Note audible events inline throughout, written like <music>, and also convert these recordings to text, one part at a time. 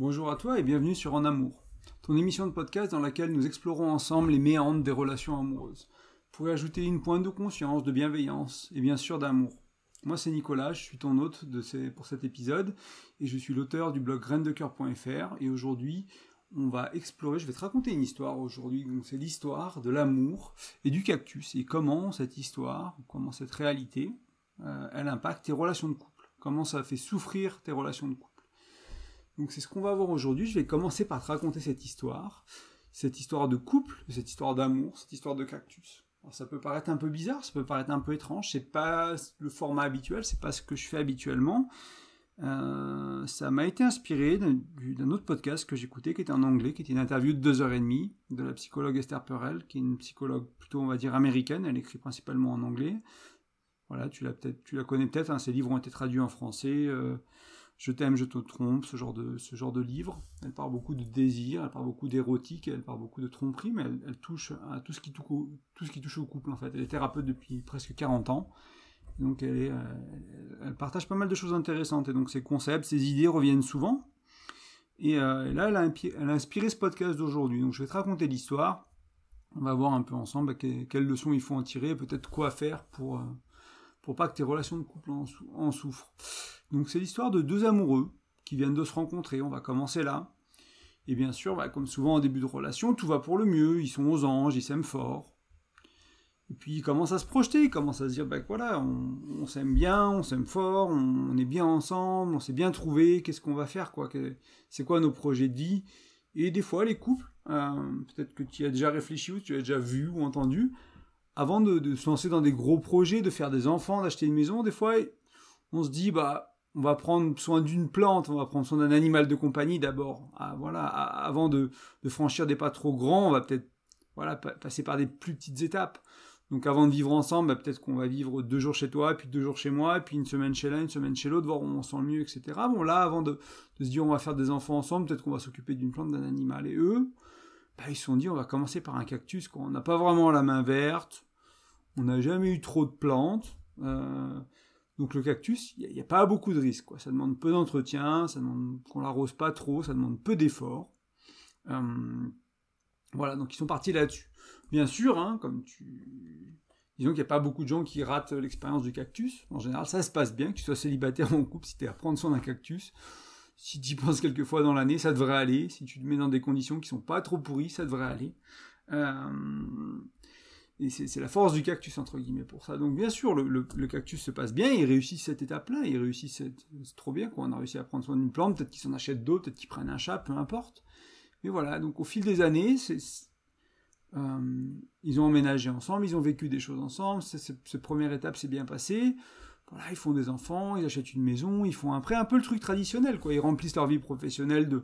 Bonjour à toi et bienvenue sur En Amour, ton émission de podcast dans laquelle nous explorons ensemble les méandres des relations amoureuses, pour y ajouter une pointe de conscience, de bienveillance et bien sûr d'amour. Moi c'est Nicolas, je suis ton hôte pour cet épisode et je suis l'auteur du blog graindecoeur.fr et aujourd'hui on va explorer, je vais te raconter une histoire aujourd'hui, c'est l'histoire de l'amour et du cactus et comment cette histoire, comment cette réalité, euh, elle impacte tes relations de couple, comment ça fait souffrir tes relations de couple. Donc c'est ce qu'on va voir aujourd'hui. Je vais commencer par te raconter cette histoire, cette histoire de couple, cette histoire d'amour, cette histoire de cactus. Ça peut paraître un peu bizarre, ça peut paraître un peu étrange. C'est pas le format habituel, c'est pas ce que je fais habituellement. Euh, ça m'a été inspiré d'un autre podcast que j'écoutais qui était en anglais, qui était une interview de deux heures et demie de la psychologue Esther Perel, qui est une psychologue plutôt on va dire américaine. Elle écrit principalement en anglais. Voilà, tu la peut-être, tu la connais peut-être. Hein, ses livres ont été traduits en français. Euh, je t'aime, je te trompe, ce genre de, ce genre de livre. Elle parle beaucoup de désir, elle parle beaucoup d'érotique, elle parle beaucoup de tromperie, mais elle, touche à tout ce, qui touche au couple en fait. Elle est thérapeute depuis presque 40 ans. Donc euh, elle, partage pas mal de choses intéressantes. Et donc ses concepts, ses idées reviennent souvent. Et, euh, là, elle a, elle a, inspiré ce podcast d'aujourd'hui. Donc je vais te raconter l'histoire. On va voir un peu ensemble quelles leçons il faut en tirer, peut-être quoi faire pour, euh, pour pas que tes relations de couple en souffrent. Donc c'est l'histoire de deux amoureux qui viennent de se rencontrer, on va commencer là. Et bien sûr, bah, comme souvent en début de relation, tout va pour le mieux, ils sont aux anges, ils s'aiment fort. Et puis ils commencent à se projeter, ils commencent à se dire, bah voilà, on, s'aime bien, on s'aime fort, on, est bien ensemble, on s'est bien trouvé, qu'est-ce qu'on va faire, quoi? C'est quoi nos projets de vie? Et des fois, les couples, euh, peut-être que tu as déjà réfléchi ou tu as déjà vu ou entendu, avant de, de, se lancer dans des gros projets, de faire des enfants, d'acheter une maison, des fois, on se dit, bah on va prendre soin d'une plante, on va prendre soin d'un animal de compagnie d'abord. Voilà, avant de, franchir des pas trop grands, on va peut-être voilà, passer par des plus petites étapes. Donc avant de vivre ensemble, bah, peut-être qu'on va vivre deux jours chez toi, puis deux jours chez moi, puis une semaine chez l'un, une semaine chez l'autre, voir où on sent le mieux, etc. Bon là, avant de, se dire on va faire des enfants ensemble, peut-être qu'on va s'occuper d'une plante, d'un animal. Et eux, bah, ils se sont dit on va commencer par un cactus. Quoi. On n'a pas vraiment la main verte, on n'a jamais eu trop de plantes. Euh, donc le cactus, il n'y a, pas beaucoup de risques. Ça demande peu d'entretien, ça demande qu'on l'arrose pas trop, ça demande peu d'efforts. Euh, voilà, donc ils sont partis là-dessus. Bien sûr, hein, comme tu... Disons qu'il n'y a pas beaucoup de gens qui ratent l'expérience du cactus. En général, ça se passe bien, que tu sois célibataire <laughs> ou en couple, si tu es à prendre soin d'un cactus. Si tu y penses quelques fois dans l'année, ça devrait aller. Si tu te mets dans des conditions qui sont pas trop pourries, ça devrait aller. Euh, et c'est la force du cactus, entre guillemets, pour ça. Donc, bien sûr, le, cactus se passe bien, il réussit cette étape-là, il réussit, c'est trop bien, quoi. On a réussi à prendre soin d'une plante, peut-être qu'ils s'en achètent d'autres, peut-être qu'ils prennent un chat, peu importe. Mais voilà, donc au fil des années, euh, ils ont emménagé ensemble, ils ont vécu des choses ensemble, cette première étape s'est bien passée. Voilà, ils font des enfants, ils achètent une maison, ils font après un peu le truc traditionnel, quoi. Ils remplissent leur vie professionnelle de,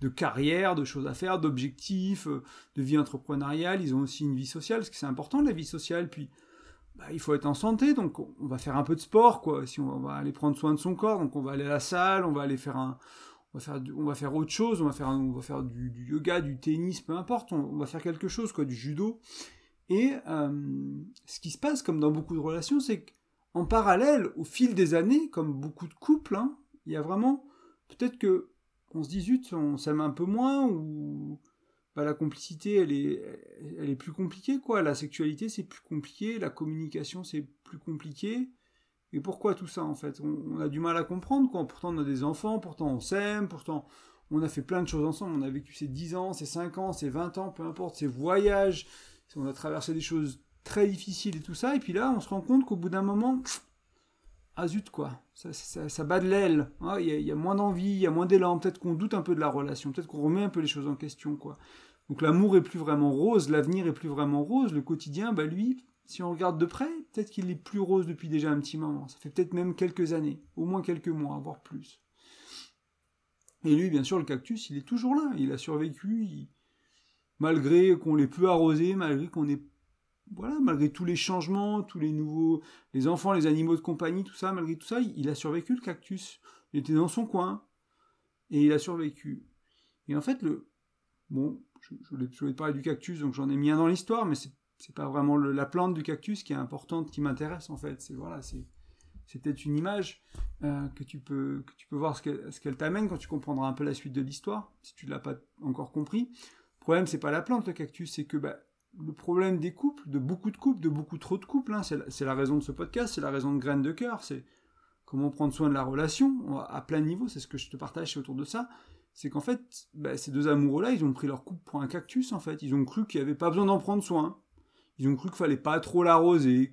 de carrière, de choses à faire, d'objectifs, euh, de vie entrepreneuriale. Ils ont aussi une vie sociale, parce que c'est important la vie sociale. Puis, bah, il faut être en santé, donc on va faire un peu de sport, quoi. Si on va aller prendre soin de son corps, donc on va aller à la salle, on va aller faire un, on va faire, autre chose, on va faire, on va faire du, yoga, du tennis, peu importe, on, va faire quelque chose, quoi, du judo. Et euh, ce qui se passe, comme dans beaucoup de relations, c'est qu'en parallèle, au fil des années, comme beaucoup de couples, hein, il y a vraiment peut-être que on se dit on s'aime un peu moins ou bah, la complicité elle est, elle est plus compliquée quoi. La sexualité c'est plus compliqué, la communication c'est plus compliqué. Et pourquoi tout ça en fait? On, a du mal à comprendre quoi. Pourtant on a des enfants, pourtant on s'aime, pourtant on a fait plein de choses ensemble. On a vécu ces 10 ans, ces 5 ans, ces 20 ans, peu importe, ces voyages. On a traversé des choses très difficiles et tout ça. Et puis là on se rend compte qu'au bout d'un moment, ah zut quoi, ça, bat de l'aile, hein. il y, a moins d'envie, il y a moins d'élan, peut-être qu'on doute un peu de la relation, peut-être qu'on remet un peu les choses en question quoi. Donc l'amour est plus vraiment rose, l'avenir est plus vraiment rose, le quotidien, bah lui, si on regarde de près, peut-être qu'il est plus rose depuis déjà un petit moment, ça fait peut-être même quelques années, au moins quelques mois, voire plus. Et lui, bien sûr, le cactus, il est toujours là, il a survécu, malgré qu'on l'ait peu arrosé, malgré qu'on ait voilà, malgré tous les changements, tous les nouveaux, les enfants, les animaux de compagnie, tout ça, malgré tout ça, il a survécu le cactus. Il était dans son coin et il a survécu. Et en fait, le, bon, je, voulais, te parler du cactus, donc j'en ai mis un dans l'histoire, mais c'est, c'est pas vraiment la plante du cactus qui est importante, qui m'intéresse en fait. C'est voilà, c'est, c'est peut-être une image euh, que, tu peux, que tu peux voir ce qu'elle, ce qu'elle t'amène quand tu comprendras un peu la suite de l'histoire, si tu l'as pas encore compris. Le problème, c'est pas la plante, le cactus, c'est que bah, le problème des couples, de beaucoup de couples, de beaucoup trop de couples, hein, c'est, la, raison de ce podcast, c'est la raison de Graines de cœur, c'est comment prendre soin de la relation à plein niveau, c'est ce que je te partage autour de ça. C'est qu'en fait, bah, ces deux amoureux-là, ils ont pris leur couple pour un cactus, en fait. Ils ont cru qu'il n'y avait pas besoin d'en prendre soin. Ils ont cru qu'il fallait pas trop l'arroser,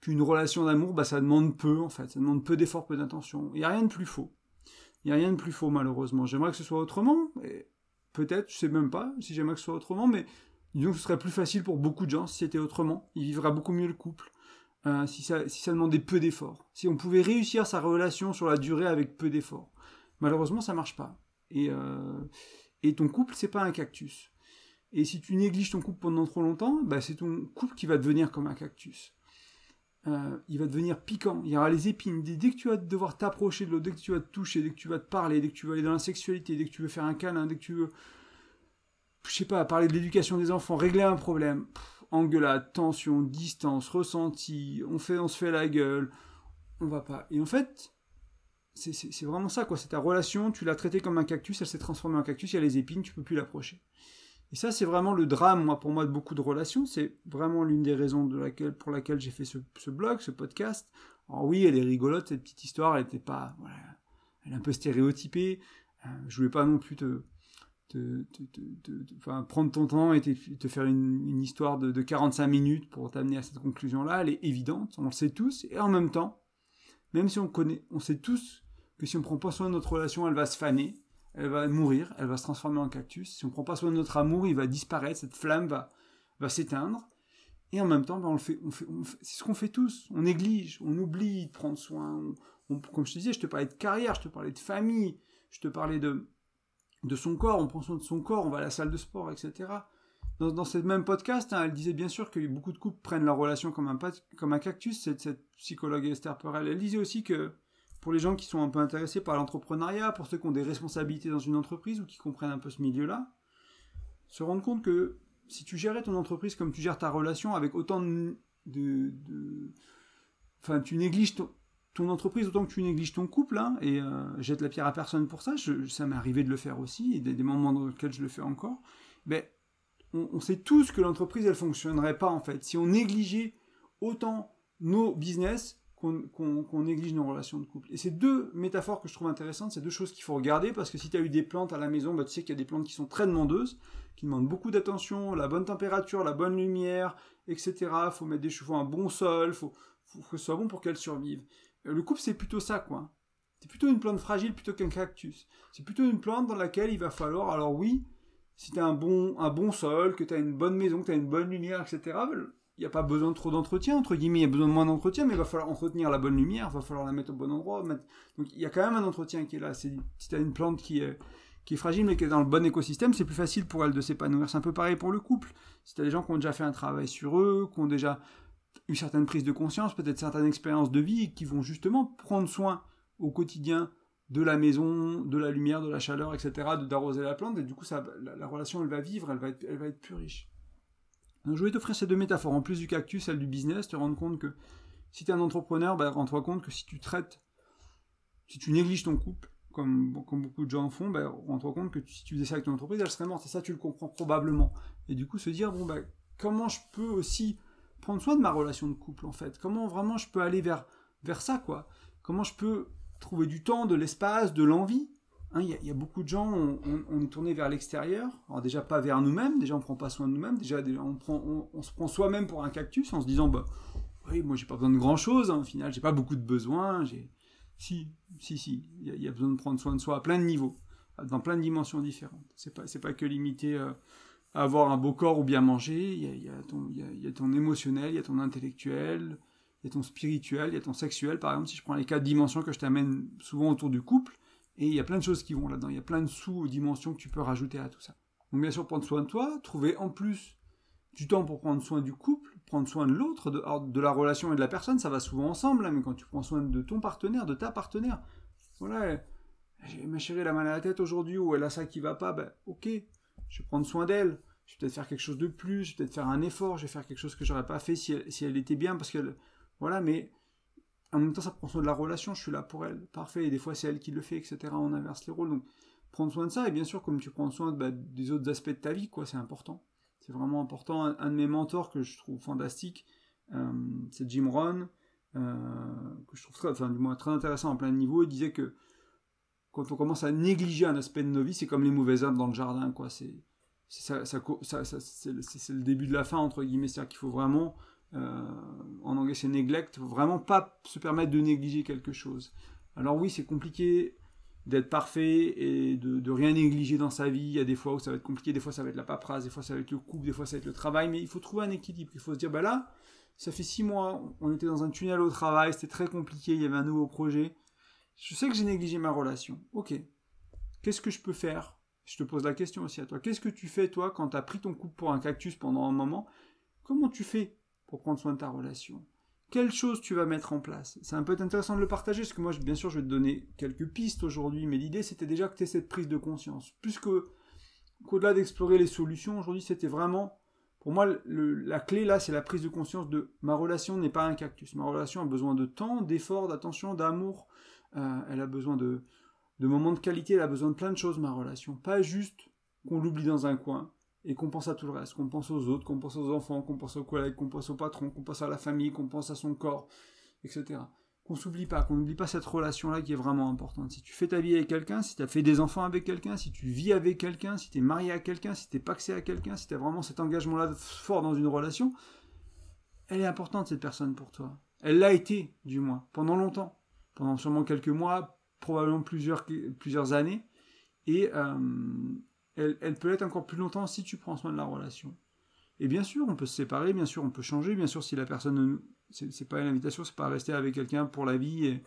qu'une relation d'amour, bah, ça demande peu, en fait. Ça demande peu d'efforts, peu d'intention. Il n'y a rien de plus faux. Il n'y a rien de plus faux, malheureusement. J'aimerais que ce soit autrement. Peut-être, je sais même pas si j'aimerais que ce soit autrement, mais disons que ce serait plus facile pour beaucoup de gens si c'était autrement. Il vivra beaucoup mieux le couple. Euh, si, ça, si ça demandait peu d'efforts. Si on pouvait réussir sa relation sur la durée avec peu d'efforts. Malheureusement, ça marche pas. Et, euh, et ton couple, c'est pas un cactus. Et si tu négliges ton couple pendant trop longtemps, bah, c'est ton couple qui va devenir comme un cactus. Euh, il va devenir piquant, il y aura les épines. Dès que tu vas devoir t'approcher de l'autre, dès que tu vas te toucher, dès que tu vas te parler, dès que tu vas aller dans la sexualité, dès que tu veux faire un câlin, dès que tu veux, je sais pas, parler de l'éducation des enfants, régler un problème, engueulade, tension, distance, ressenti, on, fait, on se fait la gueule, on va pas. Et en fait, c'est vraiment ça, quoi. C'est ta relation, tu l'as traitée comme un cactus, elle s'est transformée en cactus, il y a les épines, tu peux plus l'approcher. Et ça, c'est vraiment le drame, moi, pour moi, de beaucoup de relations. C'est vraiment l'une des raisons pour laquelle j'ai fait ce, blog, ce podcast. Alors oui, elle est rigolote, cette petite histoire, elle était pas, elle est un peu stéréotypée. Euh, je voulais pas non plus te, te, prendre ton temps et te, faire une, histoire de, de, 45 minutes pour t'amener à cette conclusion-là. Elle est évidente, on le sait tous. Et en même temps, même si on connaît, on sait tous que si on prend pas soin de notre relation, elle va se faner elle va mourir, elle va se transformer en cactus. Si on prend pas soin de notre amour, il va disparaître, cette flamme va, s'éteindre. Et en même temps, ben, on le fait, c'est ce qu'on fait tous. On néglige, on oublie de prendre soin. comme je te disais, je te parlais de carrière, je te parlais de famille, je te parlais de, de son corps, on prend soin de son corps, on va à la salle de sport, etc. Dans, dans ce même podcast, hein, elle disait bien sûr que beaucoup de couples prennent leur relation comme un, comme un cactus, cette, psychologue Esther Perel. Elle disait aussi que pour les gens qui sont un peu intéressés par l'entrepreneuriat, pour ceux qui ont des responsabilités dans une entreprise ou qui comprennent un peu ce milieu-là, se rendre compte que si tu gérais ton entreprise comme tu gères ta relation avec autant de... Enfin, tu négliges ton, entreprise autant que tu négliges ton couple, hein, et euh, jette la pierre à personne pour ça, ça m'est arrivé de le faire aussi, et des, des, moments dans lesquels je le fais encore, mais on, sait tous que l'entreprise, elle fonctionnerait pas, en fait. Si on négligeait autant nos business, qu'on néglige nos relations de couple. Et c'est deux métaphores que je trouve intéressantes, c'est deux choses qu'il faut regarder, parce que si tu as eu des plantes à la maison, bah, tu sais qu'il y a des plantes qui sont très demandeuses, qui demandent beaucoup d'attention, la bonne température, la bonne lumière, etc. Faut mettre des chevaux, un bon sol, faut, faut que ce soit bon pour qu'elles survivent. Le couple, c'est plutôt ça, quoi. C'est plutôt une plante fragile plutôt qu'un cactus. C'est plutôt une plante dans laquelle il va falloir, alors oui, si tu as un bon, un bon sol, que tu as une bonne maison, que tu as une bonne lumière, etc., il n'y a pas besoin de trop d'entretien, entre guillemets, il y a besoin de moins d'entretien, mais il va falloir entretenir la bonne lumière, il va falloir la mettre au bon endroit. Donc il y a quand même un entretien qui est là. Si tu as une plante qui est, qui est fragile, mais qui est dans le bon écosystème, c'est plus facile pour elle de s'épanouir. C'est un peu pareil pour le couple. Si tu as des gens qui ont déjà fait un travail sur eux, qui ont déjà eu certaines prises de conscience, peut-être certaines expériences de vie, qui vont justement prendre soin au quotidien de la maison, de la lumière, de la chaleur, etc., d'arroser la plante, et du coup, ça, la, relation, elle va vivre, elle va être, elle va être plus riche. Donc je voulais t'offrir ces deux métaphores, en plus du cactus, celle du business, te rendre compte que si tu es un entrepreneur, bah, rends-toi compte que si tu traites, si tu négliges ton couple, comme, comme beaucoup de gens font, bah, rends-toi compte que si tu faisais ça avec ton entreprise, elle serait morte. Et ça, tu le comprends probablement. Et du coup, se dire, bon, bah, comment je peux aussi prendre soin de ma relation de couple, en fait. Comment vraiment je peux aller vers, vers ça, quoi? Comment je peux trouver du temps, de l'espace, de l'envie? Hein, il y, a beaucoup de gens, on, est tourné vers l'extérieur. Alors déjà pas vers nous-mêmes, déjà on prend pas soin de nous-mêmes, déjà on, prend, on, se prend soi-même pour un cactus en se disant bah oui moi j'ai pas besoin de grand chose, hein, au final. J'ai pas beaucoup de besoins, j'ai si si si. Il y, a besoin de prendre soin de soi à plein de niveaux, dans plein de dimensions différentes. C'est pas c'est pas que limité euh, avoir un beau corps ou bien manger. Il y a, ton émotionnel, il y a ton intellectuel, il y a ton spirituel, il y a ton sexuel. Par exemple si je prends les quatre dimensions que je t'amène souvent autour du couple et il y a plein de choses qui vont là-dedans. Il y a plein de sous-dimensions que tu peux rajouter à tout ça. Donc bien sûr, prendre soin de toi, trouver en plus du temps pour prendre soin du couple, prendre soin de l'autre, de, la relation et de la personne, ça va souvent ensemble, hein, mais quand tu prends soin de ton partenaire, de ta partenaire, voilà, ma chérie, elle a mal à la tête aujourd'hui, ou elle a ça qui va pas, ben ok, je vais prendre soin d'elle, je vais peut-être faire quelque chose de plus, je vais peut-être faire un effort, je vais faire quelque chose que j'aurais pas fait si elle, si elle était bien, parce que, voilà, mais en même temps, ça prend soin de la relation, je suis là pour elle, parfait, et des fois c'est elle qui le fait, etc. On inverse les rôles, donc prendre soin de ça, et bien sûr, comme tu prends soin bah, des autres aspects de ta vie, quoi, c'est important. C'est vraiment important. Un, de mes mentors que je trouve fantastique, euh, c'est Jim Rohn, euh, que je trouve très, enfin, du moins, très intéressant en plein niveau. Il disait que quand on commence à négliger un aspect de nos vies, c'est comme les mauvaises herbes dans le jardin, quoi. C'est c'est le début de la fin, entre guillemets. C'est-à-dire qu'il faut vraiment, euh, en anglais c'est neglect, vraiment pas se permettre de négliger quelque chose. Alors oui, c'est compliqué d'être parfait et de, de, rien négliger dans sa vie. Il y a des fois où ça va être compliqué, des fois ça va être la paperasse, des fois ça va être le couple, des fois ça va être le travail, mais il faut trouver un équilibre. Il faut se dire, bah là, ça fait six mois, on était dans un tunnel au travail, c'était très compliqué, il y avait un nouveau projet. Je sais que j'ai négligé ma relation. Ok. Qu'est-ce que je peux faire Je te pose la question aussi à toi. Qu'est-ce que tu fais, toi, quand tu as pris ton couple pour un cactus pendant un moment? Comment tu fais pour prendre soin de ta relation? Quelles choses tu vas mettre en place? C'est un peu intéressant de le partager, parce que moi, bien sûr, je vais te donner quelques pistes aujourd'hui, mais l'idée, c'était déjà que tu aies cette prise de conscience. Plus qu'au-delà d'explorer les solutions, aujourd'hui, c'était vraiment pour moi, la clé là, c'est la prise de conscience de ma relation n'est pas un cactus. Ma relation a besoin de temps, d'effort, d'attention, d'amour. Euh, elle a besoin de, de moments de qualité, elle a besoin de plein de choses, ma relation. Pas juste qu'on l'oublie dans un coin et qu'on pense à tout le reste, qu'on pense aux autres, qu'on pense aux enfants, qu'on pense aux collègues, qu'on pense au patron, qu'on pense à la famille, qu'on pense à son corps, etc qu'on s'oublie pas, qu'on n'oublie pas cette relation-là qui est vraiment importante. Si tu fais ta vie avec quelqu'un, si tu as fait des enfants avec quelqu'un, si tu vis avec quelqu'un, si tu es marié à quelqu'un, si tu pas paxé à quelqu'un, si tu as vraiment cet engagement-là fort dans une relation, elle est importante cette personne pour toi. Elle l'a été, du moins, pendant longtemps. Pendant sûrement quelques mois, probablement plusieurs, plusieurs années. Et euh, elle, peut l'être encore plus longtemps si tu prends soin de la relation. Et bien sûr, on peut se séparer, bien sûr, on peut changer, bien sûr, si la personne c'est pas une invitation, c'est pas rester avec quelqu'un pour la vie. Et,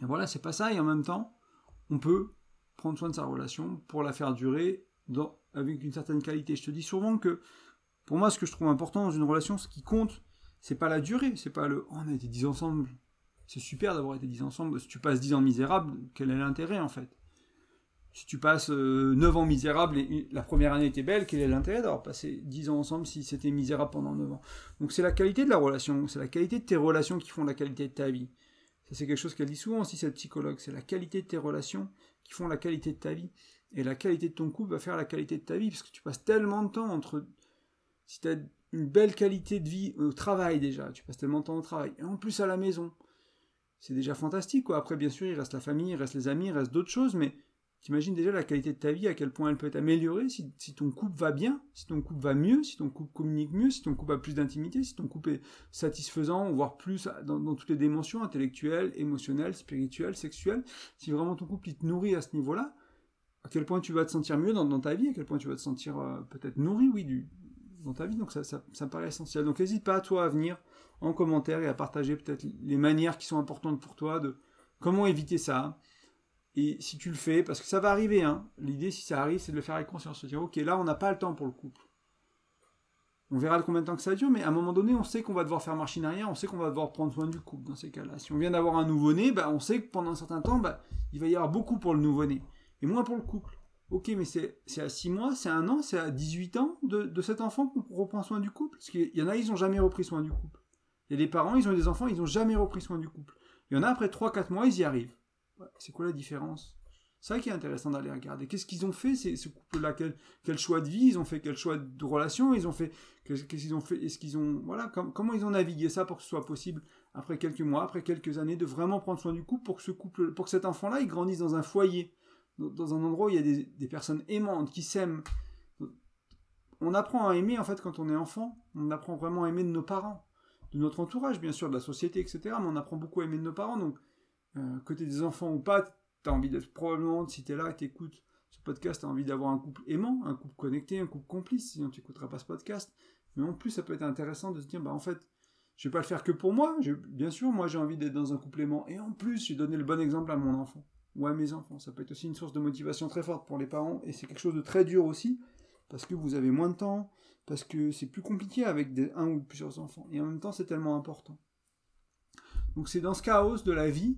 voilà, c'est pas ça. Et en même temps, on peut prendre soin de sa relation pour la faire durer avec une certaine qualité. Je te dis souvent que pour moi, ce que je trouve important dans une relation, ce qui compte, c'est pas la durée, c'est pas le oh, on a été 10 ensemble. C'est super d'avoir été 10 ensemble. Si tu passes 10 ans misérables, quel est l'intérêt en fait? Si tu passes 9 euh, ans misérables et la première année était belle, quel est l'intérêt d'avoir passé 10 ans ensemble si c'était misérable pendant 9 ans? Donc c'est la qualité de la relation, c'est la qualité de tes relations qui font la qualité de ta vie. Ça c'est quelque chose qu'elle dit souvent aussi cette psychologue, c'est la qualité de tes relations qui font la qualité de ta vie. Et la qualité de ton couple va faire la qualité de ta vie, parce que tu passes tellement de temps entre... Si tu as une belle qualité de vie au travail déjà, tu passes tellement de temps au travail, et en plus à la maison, c'est déjà fantastique. Quoi. Après, bien sûr, il reste la famille, il reste les amis, il reste d'autres choses, mais T'imagines déjà la qualité de ta vie, à quel point elle peut être améliorée si, ton couple va bien, si ton couple va mieux, si ton couple communique mieux, si ton couple a plus d'intimité, si ton couple est satisfaisant, voire plus dans, toutes les dimensions, intellectuelles, émotionnelles, spirituelles, sexuelles, si vraiment ton couple il te nourrit à ce niveau-là, à quel point tu vas te sentir mieux dans, ta vie, à quel point tu vas te sentir euh, peut-être nourri, oui, du, dans ta vie. Donc ça, ça, me paraît essentiel. Donc n'hésite pas, toi, à venir en commentaire et à partager peut-être les manières qui sont importantes pour toi de comment éviter ça, et si tu le fais, parce que ça va arriver, hein, l'idée si ça arrive, c'est de le faire avec conscience, de dire ok, là on n'a pas le temps pour le couple. On verra combien de temps que ça dure, mais à un moment donné, on sait qu'on va devoir faire machine arrière, on sait qu'on va devoir prendre soin du couple dans ces cas-là. Si on vient d'avoir un nouveau-né, bah, on sait que pendant un certain temps, bah, il va y avoir beaucoup pour le nouveau-né, et moins pour le couple. Ok, mais c'est à 6 mois, c'est un an, c'est à 18 ans de, de cet enfant qu'on reprend soin du couple? Parce qu'il y en a, ils n'ont jamais repris soin du couple. Il y a des parents, ils ont des enfants, ils n'ont jamais repris soin du couple. Il y en a, après 3-4 mois, ils y arrivent. C'est quoi la différence? C'est ça qui est intéressant d'aller regarder. Qu'est-ce qu'ils ont fait, ce couple-là? Quel, quel, choix de vie? Ils ont fait Quel choix de relation? Ils ont fait Qu'est-ce qu'ils ont fait? Est-ce qu'ils ont voilà Comment ils ont navigué ça pour que ce soit possible après quelques mois, après quelques années, de vraiment prendre soin du couple pour que ce couple, pour que cet enfant-là, il grandisse dans un foyer, dans, un endroit où il y a des, des personnes aimantes qui s'aiment. On apprend à aimer en fait quand on est enfant. On apprend vraiment à aimer de nos parents, de notre entourage, bien sûr, de la société, etc. Mais on apprend beaucoup à aimer de nos parents. Donc euh, côté des enfants ou pas, tu as envie d'être probablement, si tu es là et écoutes ce podcast, tu as envie d'avoir un couple aimant, un couple connecté, un couple complice, sinon tu n'écouteras pas ce podcast. Mais en plus, ça peut être intéressant de se dire, bah en fait, je vais pas le faire que pour moi. bien sûr, moi j'ai envie d'être dans un couple aimant. Et en plus, j'ai donné le bon exemple à mon enfant ou à mes enfants. Ça peut être aussi une source de motivation très forte pour les parents. Et c'est quelque chose de très dur aussi, parce que vous avez moins de temps, parce que c'est plus compliqué avec un ou plusieurs enfants. Et en même temps, c'est tellement important. Donc c'est dans ce chaos de la vie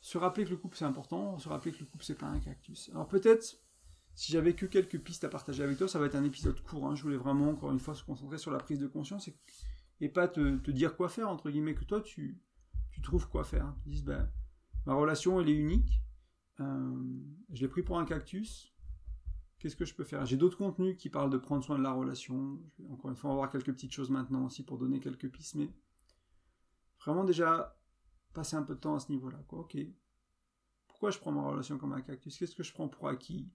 se rappeler que le couple c'est important, se rappeler que le couple c'est pas un cactus. Alors peut-être, si j'avais que quelques pistes à partager avec toi, ça va être un épisode court. Hein. Je voulais vraiment encore une fois se concentrer sur la prise de conscience et, pas te, dire quoi faire entre guillemets que toi tu, trouves quoi faire. Tu dis, ben, ma relation, elle est unique. Euh, je l'ai pris pour un cactus. Qu'est-ce que je peux faire? J'ai d'autres contenus qui parlent de prendre soin de la relation. encore une fois, on va voir quelques petites choses maintenant aussi pour donner quelques pistes, mais vraiment déjà passer un peu de temps à ce niveau-là. Pourquoi je prends ma relation comme un cactus? Qu'est-ce que je prends pour acquis?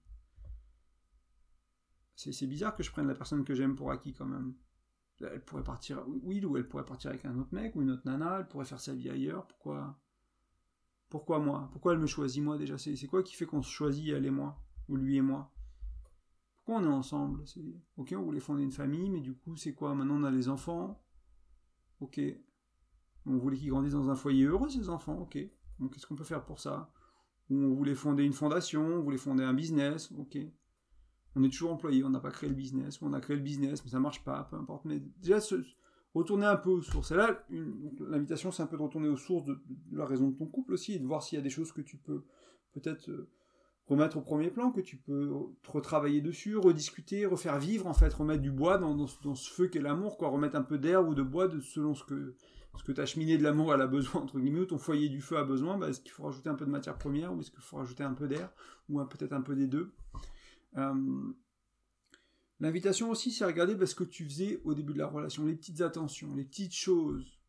C'est bizarre que je prenne la personne que j'aime pour acquis quand même. Elle pourrait partir, ou elle pourrait partir avec un autre mec ou une autre nana, elle pourrait faire sa vie ailleurs. Pourquoi? Pourquoi moi? Pourquoi elle me choisit moi déjà? C'est quoi qui fait qu'on se choisit elle et moi? Ou lui et moi? Pourquoi on est ensemble? Ok, on voulait fonder une famille, mais du coup, c'est quoi? Maintenant on a les enfants. Ok. On voulait qu'ils grandissent dans un foyer heureux, ces enfants. Ok. Donc qu'est-ce qu'on peut faire pour ça? On voulait fonder une fondation, on voulait fonder un business. Ok on est toujours employé, on n'a pas créé le business, on a créé le business, mais ça marche pas, peu importe. Mais déjà, retourner un peu aux sources. Et là, l'invitation, c'est un peu de retourner aux sources de, la raison de ton couple aussi, et de voir s'il y a des choses que tu peux peut-être euh, remettre au premier plan, que tu peux retravailler dessus, rediscuter, refaire vivre, en fait, remettre du bois dans, ce feu qu'est l'amour, quoi, remettre un peu d'air ou de bois de, selon ce que, ce que ta cheminée de l'amour a besoin, entre guillemets, ou ton foyer du feu a besoin, bah, est-ce qu'il faut rajouter un peu de matière première, ou est-ce qu'il faut rajouter un peu d'air, ou peut-être un peu des deux? Euh, l'invitation aussi, c'est regarder ce que tu faisais au début de la relation, les petites attentions, les petites choses.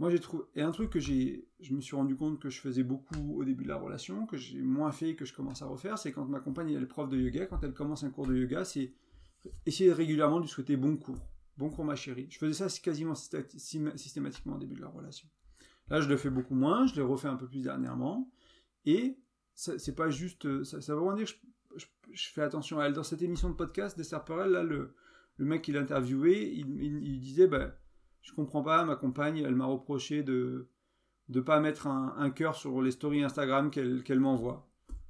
Moi, j'ai trouvé. Et un truc que j'ai, je me suis rendu compte que je faisais beaucoup au début de la relation, que j'ai moins fait, que je commence à refaire, c'est quand ma compagne elle est prof de yoga, quand elle commence un cours de yoga, c'est essayer régulièrement de lui souhaiter bon cours. Bon cours, ma chérie. Je faisais ça quasiment systématiquement au début de la relation. Là, je le fais beaucoup moins, je l'ai refait un peu plus dernièrement. Et c'est pas juste. Ça, ça veut vraiment dire que je, fais attention à elle. Dans cette émission de podcast des Serperel, là, le, mec qui l'interviewait, il, il, disait ben, Je comprends pas, ma compagne, elle m'a reproché de ne pas mettre un, cœur sur les stories Instagram qu'elle m'envoie.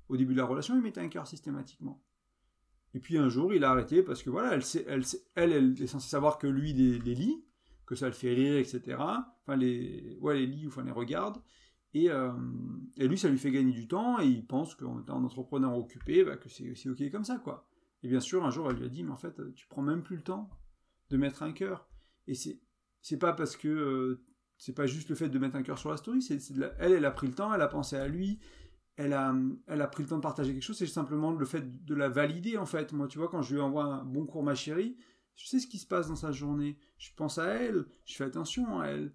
Au début de la relation, il mettait un cœur systématiquement. Et puis un jour, il a arrêté parce que voilà, elle, elle, elle, elle est censée savoir que lui les, les, lit, que ça le fait rire, etc. Enfin, les, ouais, les lit, enfin les regarde. Euh, et, lui, ça lui fait gagner du temps et il pense qu'en étant un entrepreneur occupé, bah, que c'est ok comme ça, quoi. Et bien sûr, un jour, elle lui a dit, mais en fait, tu prends même plus le temps de mettre un cœur. Et c'est c'est pas parce que euh, c'est pas juste le fait de mettre un cœur sur la story, c'est elle, elle a pris le temps, elle a pensé à lui, elle a, elle a pris le temps de partager quelque chose, c'est simplement le fait de la valider en fait. Moi, tu vois, quand je lui envoie un bon cours, ma chérie, je sais ce qui se passe dans sa journée, je pense à elle, je fais attention à elle,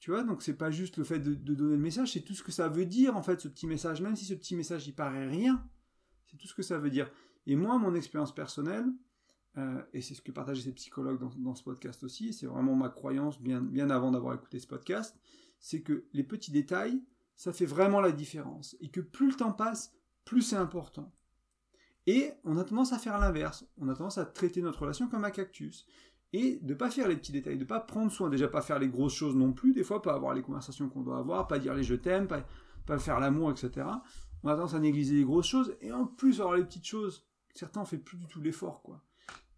tu vois, donc c'est pas juste le fait de, donner le message, c'est tout ce que ça veut dire en fait, ce petit message. Même si ce petit message il paraît rien, c'est tout ce que ça veut dire. Et moi, mon expérience personnelle, euh, et c'est ce que partageaient ces psychologues dans, ce podcast aussi, c'est vraiment ma croyance bien, avant d'avoir écouté ce podcast, c'est que les petits détails, ça fait vraiment la différence. Et que plus le temps passe, plus c'est important. Et on a tendance à faire l'inverse. On a tendance à traiter notre relation comme un cactus et de pas faire les petits détails, de pas prendre soin, déjà pas faire les grosses choses non plus, des fois pas avoir les conversations qu'on doit avoir, pas dire les je t'aime, pas, pas faire l'amour, etc. On a tendance à négliger les grosses choses, et en plus avoir les petites choses, certains ont fait plus du tout l'effort, quoi.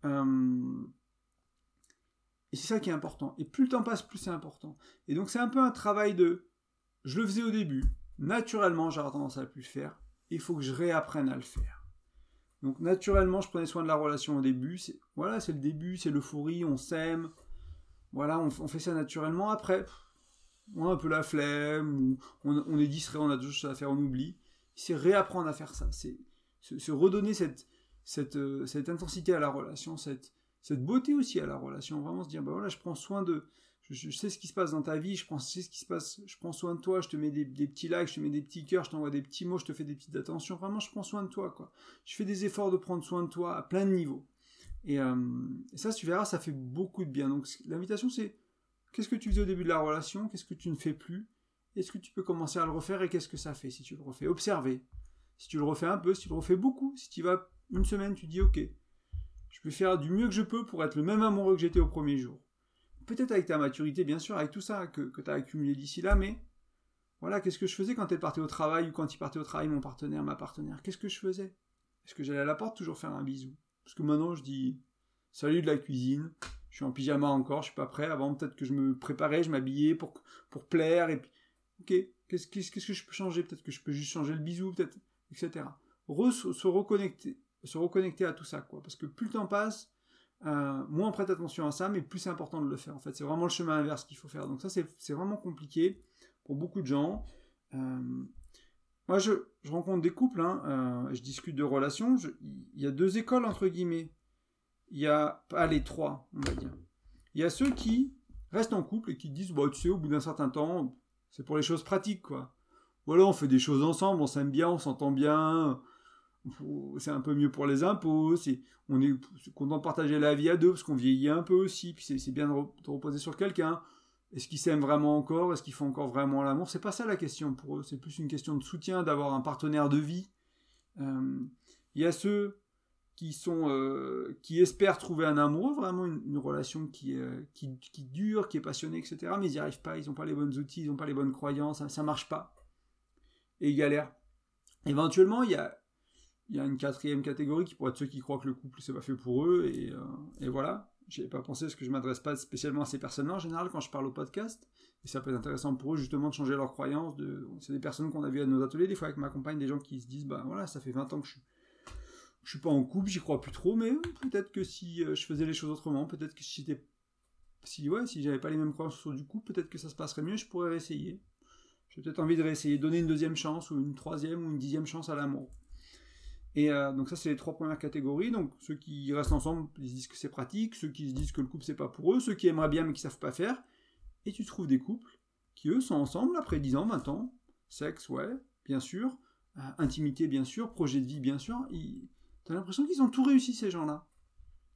Euh, et c'est ça qui est important. Et plus le temps passe, plus c'est important. Et donc c'est un peu un travail de, je le faisais au début, naturellement j'aurais tendance à plus le faire, il faut que je réapprenne à le faire. Donc naturellement, je prenais soin de la relation au début. Voilà, c'est le début, c'est l'euphorie, on s'aime. Voilà, on, fait ça naturellement. Après, on a un peu la flemme, on, est distrait, on a d'autres choses à faire, on oublie. C'est réapprendre à faire ça. C'est se, redonner cette, cette, euh, cette intensité à la relation, cette, cette beauté aussi à la relation. Vraiment se dire, bah voilà, je prends soin de, je, sais ce qui se passe dans ta vie, je, prends, sais ce qui se passe, je prends soin de toi, je te mets des, petits likes, je te mets des petits cœurs, je t'envoie des petits mots, je te fais des petites attentions. Vraiment, je prends soin de toi, quoi. Je fais des efforts de prendre soin de toi à plein de niveaux. Et, euh, ça, tu verras, ça fait beaucoup de bien. Donc, l'invitation, c'est qu'est-ce que tu faisais au début de la relation, qu'est-ce que tu ne fais plus, est-ce que tu peux commencer à le refaire et qu'est-ce que ça fait si tu le refais? Observer. Si tu le refais un peu, si tu le refais beaucoup, si tu vas une semaine, tu dis, ok, je vais faire du mieux que je peux pour être le même amoureux que j'étais au premier jour. Peut-être avec ta maturité, bien sûr, avec tout ça que, que tu as accumulé d'ici là, mais voilà, qu'est-ce que je faisais quand elle partait au travail ou quand il partait au travail, mon partenaire, ma partenaire? Qu'est-ce que je faisais? Est-ce que j'allais à la porte toujours faire un bisou? Parce que maintenant, je dis salut de la cuisine, je suis en pyjama encore, je suis pas prêt. Avant, peut-être que je me préparais, je m'habillais pour, plaire, et ok, qu'est-ce, qu'est-ce, que je peux changer? Peut-être que je peux juste changer le bisou, peut-être, etc. se, reconnecter, se reconnecter à tout ça, quoi. Parce que plus le temps passe, euh, moins on prête attention à ça, mais plus c'est important de le faire. En fait, c'est vraiment le chemin inverse qu'il faut faire. Donc ça, c'est vraiment compliqué pour beaucoup de gens. Euh, moi, je, rencontre des couples, hein, euh, je discute de relations. Il y a deux écoles, entre guillemets. Il y a, pas les trois, on va dire. Il y a ceux qui restent en couple et qui disent, bah, tu sais, au bout d'un certain temps, c'est pour les choses pratiques, quoi. Voilà, on fait des choses ensemble, on s'aime bien, on s'entend bien, c'est un peu mieux pour les impôts, on est content de partager la vie à deux parce qu'on vieillit un peu aussi, puis c'est bien de, reposer sur quelqu'un. Est-ce qu'ils s'aiment vraiment encore? Est-ce qu'ils font encore vraiment l'amour? C'est pas ça la question pour eux, c'est plus une question de soutien, d'avoir un partenaire de vie. Euh, il y a ceux qui sont euh, qui espèrent trouver un amoureux, vraiment une, relation qui, qui, dure, qui est passionnée, etc. Mais ils n'y arrivent pas, ils n'ont pas les bons outils, ils n'ont pas les bonnes croyances, ça, ça marche pas. Et ils galèrent. Éventuellement, il y a il y a une quatrième catégorie qui pourrait être ceux qui croient que le couple c'est pas fait pour eux et, euh, et voilà. J'avais pas pensé parce que je m'adresse pas spécialement à ces personnes-là en général quand je parle au podcast. Et ça peut être intéressant pour eux justement de changer leurs croyances. C'est des personnes qu'on a vues à nos ateliers des fois avec ma compagne, des gens qui se disent bah voilà ça fait 20 ans que je suis je suis pas en couple, j'y crois plus trop, mais peut-être que si euh, je faisais les choses autrement, peut-être que si j'étais si ouais si j'avais pas les mêmes croyances sur du couple, peut-être que ça se passerait mieux, je pourrais réessayer. J'ai peut-être envie de réessayer, donner une deuxième chance ou une troisième ou une dixième chance à l'amour. Et euh, donc ça, c'est les trois premières catégories. Donc ceux qui restent ensemble, ils se disent que c'est pratique, ceux qui se disent que le couple c'est pas pour eux, ceux qui aimeraient bien mais qui savent pas faire. Et tu trouves des couples qui eux sont ensemble après 10 ans, 20 ans, sexe, ouais, bien sûr, euh, intimité, bien sûr, projet de vie, bien sûr. T'as l'impression qu'ils ont tout réussi ces gens-là.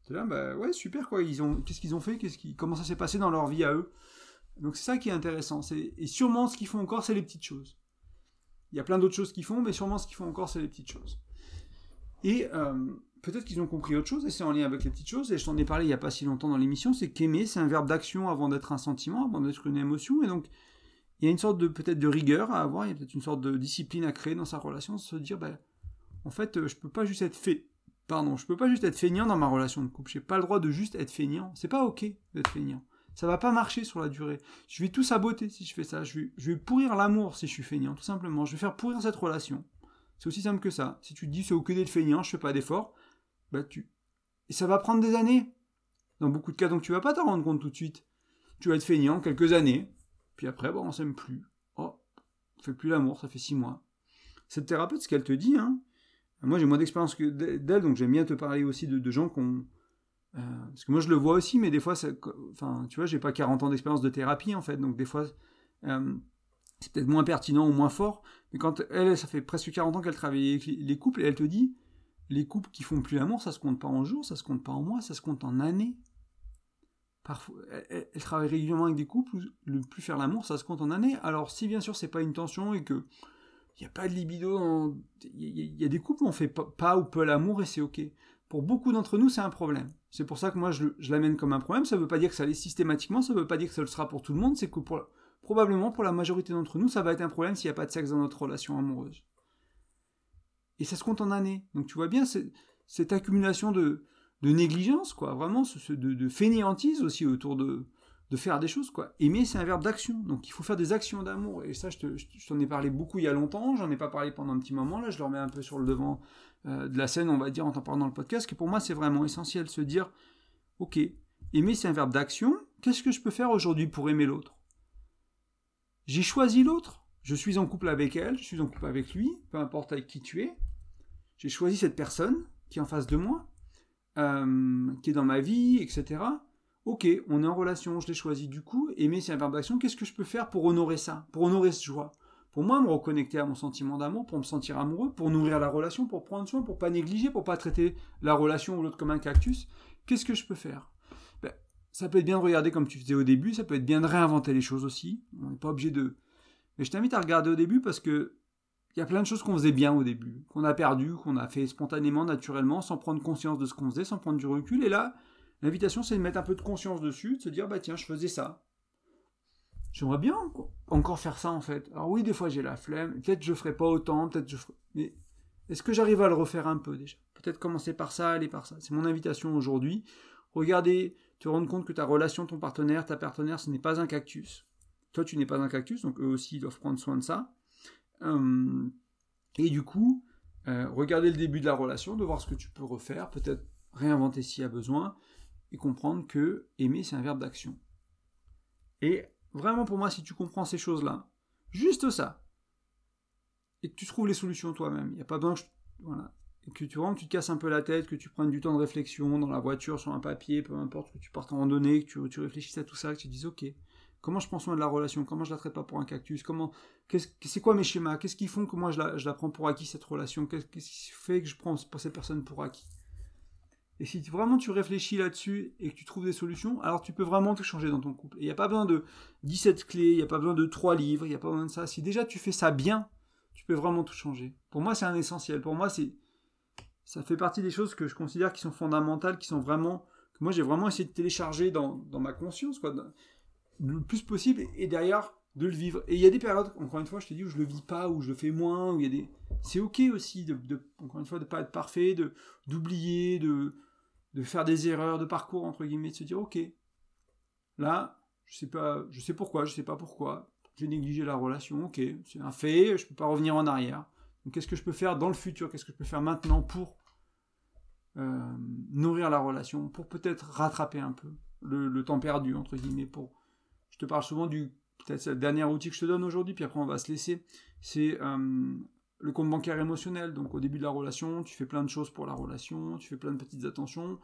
C'est là, bah ouais, super quoi. Ils ont, qu'est-ce qu'ils ont fait, comment ça s'est passé dans leur vie à eux? Donc c'est ça qui est intéressant. Et sûrement ce qu'ils font encore, c'est les petites choses. Il y a plein d'autres choses qu'ils font, mais sûrement ce qu'ils font encore, c'est les petites choses. Et euh, peut-être qu'ils ont compris autre chose, et c'est en lien avec les petites choses, et je t'en ai parlé il n'y a pas si longtemps dans l'émission, c'est qu'aimer, c'est un verbe d'action avant d'être un sentiment, avant d'être une émotion, et donc il y a une sorte de peut-être de rigueur à avoir, il y a peut-être une sorte de discipline à créer dans sa relation, se dire, ben, en fait, euh, je peux pas juste être fait, pardon, je peux pas juste être feignant dans ma relation de couple, j'ai pas le droit de juste être feignant, c'est pas ok d'être feignant. Ça va pas marcher sur la durée. Je vais tout saboter si je fais ça. Je vais, je vais pourrir l'amour si je suis feignant, tout simplement. Je vais faire pourrir cette relation. C'est aussi simple que ça. Si tu te dis c'est ok d'être feignant, je fais pas d'effort, bah tu. Et ça va prendre des années. Dans beaucoup de cas, donc tu vas pas t'en rendre compte tout de suite. Tu vas être feignant quelques années, puis après, bon, on s'aime plus. Oh, on fait plus l'amour, ça fait six mois. Cette thérapeute, ce qu'elle te dit, hein, moi j'ai moins d'expérience que d'elle, donc j'aime bien te parler aussi de, gens qu'on. Euh, parce que moi je le vois aussi, mais des fois, enfin, tu vois, j'ai pas 40 ans d'expérience de thérapie en fait, donc des fois, euh, c'est peut-être moins pertinent ou moins fort, mais quand elle, ça fait presque 40 ans qu'elle travaille avec les couples, et elle te dit, les couples qui font plus l'amour, ça se compte pas en jours, ça se compte pas en mois, ça se compte en années. Parfois, elle, travaille régulièrement avec des couples où le plus faire l'amour, ça se compte en années. Alors si bien sûr c'est pas une tension et que il n'y a pas de libido, il y, a des couples où on fait pas, ou peu l'amour et c'est ok. Pour beaucoup d'entre nous, c'est un problème. C'est pour ça que moi je, je l'amène comme un problème. Ça ne veut pas dire que ça l'est systématiquement, ça ne veut pas dire que ça le sera pour tout le monde. C'est que pour probablement pour la majorité d'entre nous, ça va être un problème s'il n'y a pas de sexe dans notre relation amoureuse. Et ça se compte en années. Donc tu vois bien cette accumulation de, négligence, quoi, vraiment, de, fainéantise aussi autour de, de faire des choses, quoi. Aimer, c'est un verbe d'action. Donc il faut faire des actions d'amour. Et ça, je, t'en ai parlé beaucoup il y a longtemps, j'en ai pas parlé pendant un petit moment, là, je le remets un peu sur le devant euh, de la scène, on va dire, en t'en parlant dans le podcast, que pour moi, c'est vraiment essentiel, se dire, ok, aimer, c'est un verbe d'action, qu'est-ce que je peux faire aujourd'hui pour aimer l'autre? J'ai choisi l'autre. Je suis en couple avec elle, je suis en couple avec lui, peu importe avec qui tu es. J'ai choisi cette personne qui est en face de moi, euh, qui est dans ma vie, etc. Ok, on est en relation, je l'ai choisi du coup. Aimer, c'est un verbe d'action. Qu'est-ce que je peux faire pour honorer ça, pour honorer cette joie Pour moi, me reconnecter à mon sentiment d'amour, pour me sentir amoureux, pour nourrir la relation, pour prendre soin, pour pas négliger, pour pas traiter la relation ou l'autre comme un cactus. Qu'est-ce que je peux faire? Ça peut être bien de regarder comme tu faisais au début, ça peut être bien de réinventer les choses aussi. On n'est pas obligé de. Mais je t'invite à regarder au début parce que il y a plein de choses qu'on faisait bien au début, qu'on a perdu, qu'on a fait spontanément, naturellement, sans prendre conscience de ce qu'on faisait, sans prendre du recul. Et là, l'invitation, c'est de mettre un peu de conscience dessus, de se dire, bah tiens, je faisais ça. J'aimerais bien encore faire ça en fait. Alors oui, des fois j'ai la flemme, peut-être je ferai pas autant, peut-être je ferai... Mais est-ce que j'arrive à le refaire un peu déjà? Peut-être commencer par ça, aller par ça. C'est mon invitation aujourd'hui. Regardez te rendre compte que ta relation, ton partenaire, ta partenaire, ce n'est pas un cactus. Toi, tu n'es pas un cactus, donc eux aussi doivent prendre soin de ça. Euh, et du coup, euh, regarder le début de la relation, de voir ce que tu peux refaire, peut-être réinventer s'il y a besoin, et comprendre que aimer, c'est un verbe d'action. Et vraiment, pour moi, si tu comprends ces choses-là, juste ça, et que tu trouves les solutions toi-même, il n'y a pas besoin que voilà, et que tu rentres, tu te casses un peu la tête, que tu prennes du temps de réflexion dans la voiture, sur un papier, peu importe, que tu partes en randonnée, que tu, réfléchisses à tout ça, que tu te dises, ok, comment je prends soin de la relation, comment je la traite pas pour un cactus, comment, c'est quoi mes schémas, qu'est-ce qui font que moi je la, je la prends pour acquis cette relation, qu'est-ce qui fait que je prends pour cette personne pour acquis? Et si vraiment tu réfléchis là-dessus et que tu trouves des solutions, alors tu peux vraiment te changer dans ton couple. il n'y a pas besoin de 17 clés, il n'y a pas besoin de 3 livres, il n'y a pas besoin de ça. Si déjà tu fais ça bien, tu peux vraiment tout changer. Pour moi, c'est un essentiel. Pour moi, c'est ça fait partie des choses que je considère qui sont fondamentales, qui sont vraiment que moi j'ai vraiment essayé de télécharger dans, dans ma conscience, quoi, le plus possible, et derrière de le vivre. Et il y a des périodes, encore une fois, je te dis où je le vis pas, où je le fais moins, où il y a des, c'est ok aussi de, encore une fois, de pas être parfait, de d'oublier, de de faire des erreurs de parcours entre guillemets, de se dire ok, là, je sais pas, je sais pourquoi, je sais pas pourquoi, j'ai négligé la relation, ok, c'est un fait, je peux pas revenir en arrière. Qu'est-ce que je peux faire dans le futur, qu'est-ce que je peux faire maintenant pour euh, nourrir la relation, pour peut-être rattraper un peu le, temps perdu entre guillemets. Pour, je te parle souvent du peut-être le dernier outil que je te donne aujourd'hui, puis après on va se laisser. C'est euh, le compte bancaire émotionnel. Donc au début de la relation, tu fais plein de choses pour la relation, tu fais plein de petites attentions,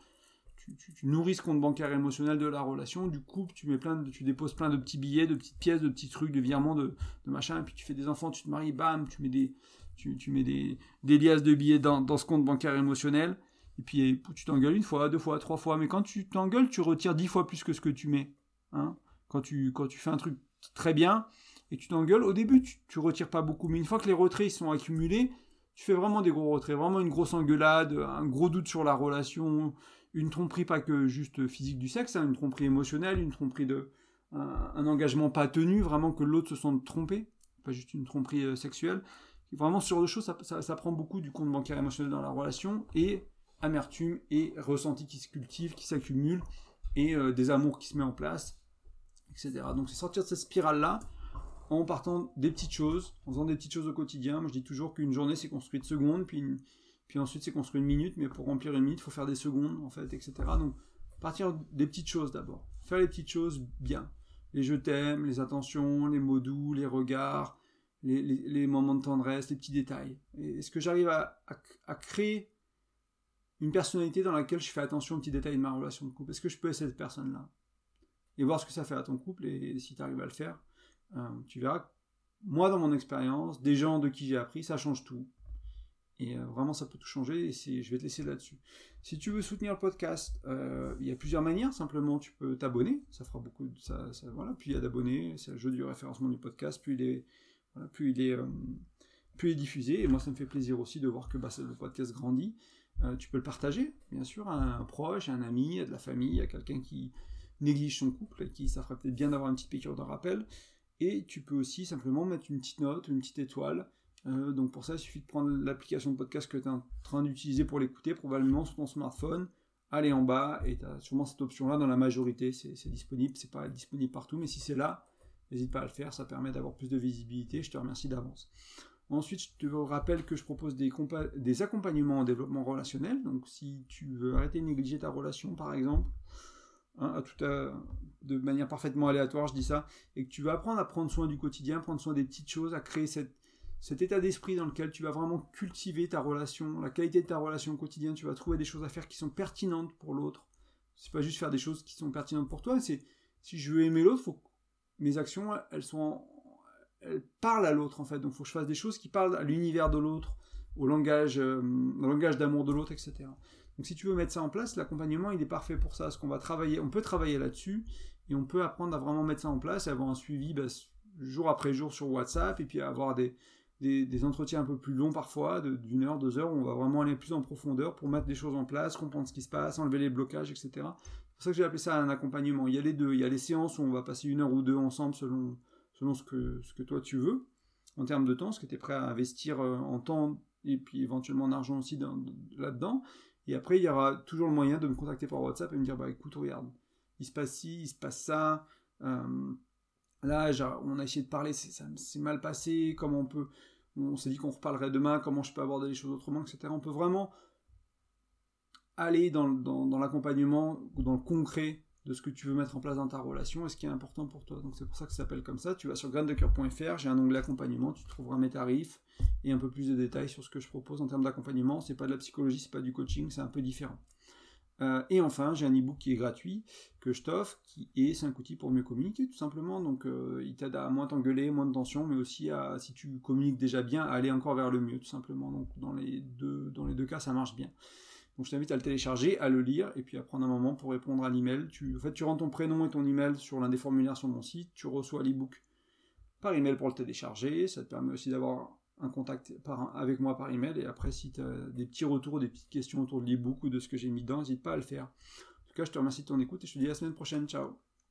tu, nourris ce compte bancaire émotionnel de la relation, du coup tu mets plein de, tu déposes plein de petits billets, de petites pièces, de petits trucs, de virements, de, de machin, et puis tu fais des enfants, tu te maries, bam, tu mets des, tu, mets des, des liasses de billets dans, ce compte bancaire émotionnel, et puis tu t'engueules une fois, deux fois, trois fois, mais quand tu t'engueules, tu retires dix fois plus que ce que tu mets. Hein quand, tu, quand tu fais un truc très bien, et tu t'engueules, au début, tu, tu retires pas beaucoup, mais une fois que les retraits sont accumulés, tu fais vraiment des gros retraits, vraiment une grosse engueulade, un gros doute sur la relation, une tromperie pas que juste physique du sexe, hein, une tromperie émotionnelle, une tromperie de un, engagement pas tenu, vraiment que l'autre se sente trompé, pas juste une tromperie euh, sexuelle. Vraiment, sur deux choses, ça, prend beaucoup du compte bancaire émotionnel dans la relation et amertume et ressenti qui se cultive, qui s'accumulent et euh, des amours qui se mettent en place, etc. Donc c'est sortir de cette spirale-là en partant des petites choses, en faisant des petites choses au quotidien. Moi, je dis toujours qu'une journée, c'est construit de secondes, puis, puis ensuite, c'est construit une minute, mais pour remplir une minute, il faut faire des secondes, en fait, etc. Donc, partir des petites choses d'abord. Faire les petites choses bien. Les je t'aime, les attentions, les mots doux, les regards, les, moments de tendresse, les petits détails. Est-ce que j'arrive à, créer une personnalité dans laquelle je fais attention aux petits détails de ma relation de couple? Est-ce que je peux être cette personne-là? Et voir ce que ça fait à ton couple, et si tu arrives à le faire, euh, tu verras, moi dans mon expérience, des gens de qui j'ai appris, ça change tout. Et euh, vraiment, ça peut tout changer. Et je vais te laisser là-dessus. Si tu veux soutenir le podcast, euh, il y a plusieurs manières. Simplement, tu peux t'abonner. Ça fera beaucoup de ça. voilà. Plus il y a d'abonnés, c'est le jeu du référencement du podcast. Plus il est, plus il est, diffusé. Et moi, ça me fait plaisir aussi de voir que bah, le podcast grandit. tu peux le partager, bien sûr, à un proche, à un ami, à de la famille, à quelqu'un qui néglige son couple et qui ça ferait peut-être bien d'avoir une petite piqûre de rappel. Et tu peux aussi simplement mettre une petite note, une petite étoile. Euh, donc pour ça, il suffit de prendre l'application de podcast que tu es en train d'utiliser pour l'écouter, probablement sur ton smartphone, aller en bas, et tu as sûrement cette option-là dans la majorité, c'est disponible, c'est pas disponible partout, mais si c'est là, n'hésite pas à le faire, ça permet d'avoir plus de visibilité, je te remercie d'avance. Ensuite, je te rappelle que je propose des, accompagnements en développement relationnel, donc si tu veux arrêter de négliger ta relation par exemple, Hein, de manière parfaitement aléatoire, je dis ça, et que tu vas apprendre à prendre soin du quotidien, prendre soin des petites choses, à créer cet état d'esprit dans lequel tu vas vraiment cultiver ta relation, la qualité de ta relation quotidienne, tu vas trouver des choses à faire qui sont pertinentes pour l'autre. C'est pas juste faire des choses qui sont pertinentes pour toi, c'est si je veux aimer l'autre, faut mes actions, elles sont elles parlent à l'autre en fait. Donc faut que je fasse des choses qui parlent à l'univers de l'autre, au langage, euh, au langage d'amour de l'autre, etc. Donc si tu veux mettre ça en place, l'accompagnement il est parfait pour ça, parce qu'on va travailler, on peut travailler là-dessus et on peut apprendre à vraiment mettre ça en place, et avoir un suivi bah, jour après jour sur WhatsApp et puis avoir des, des, entretiens un peu plus longs parfois, d'une heure, deux heures, où on va vraiment aller plus en profondeur pour mettre des choses en place, comprendre ce qui se passe, enlever les blocages, etc. C'est pour ça que j'ai appelé ça un accompagnement. Il y a les deux, il y a les séances où on va passer une heure ou deux ensemble selon, selon ce, que, ce que toi tu veux en termes de temps, ce que tu es prêt à investir euh, en temps et puis éventuellement en argent aussi là-dedans. Et après, il y aura toujours le moyen de me contacter par WhatsApp et me dire, bah écoute, regarde, il se passe ci, il se passe ça. Euh, là, on a essayé de parler, ça s'est mal passé, comment on peut... On s'est dit qu'on reparlerait demain, comment je peux aborder les choses autrement, etc. On peut vraiment aller dans, l'accompagnement ou dans le concret de ce que tu veux mettre en place dans ta relation et ce qui est important pour toi. Donc c'est pour ça que ça s'appelle comme ça. Tu vas sur graindecoeur.fr, j'ai un onglet accompagnement, tu trouveras mes tarifs et un peu plus de détails sur ce que je propose en termes d'accompagnement. C'est pas de la psychologie, c'est pas du coaching, c'est un peu différent. Euh, et enfin, j'ai un e-book qui est gratuit, que je t'offre, qui est 5 outils pour mieux communiquer, tout simplement. Donc, euh, il t'aide à moins t'engueuler, moins de tension, mais aussi à, si tu communiques déjà bien, à aller encore vers le mieux, tout simplement. Donc, dans les deux cas, ça marche bien. Donc, je t'invite à le télécharger, à le lire, et puis à prendre un moment pour répondre à l'email. En fait, tu rentres ton prénom et ton email sur l'un des formulaires sur mon site, tu reçois l'e-book par email pour le télécharger. Ça te permet aussi d'avoir un contact avec moi par email. Et après, si tu as des petits retours, des petites questions autour de l'ebook ou de ce que j'ai mis dedans, n'hésite pas à le faire. En tout cas, je te remercie de ton écoute et je te dis à la semaine prochaine. Ciao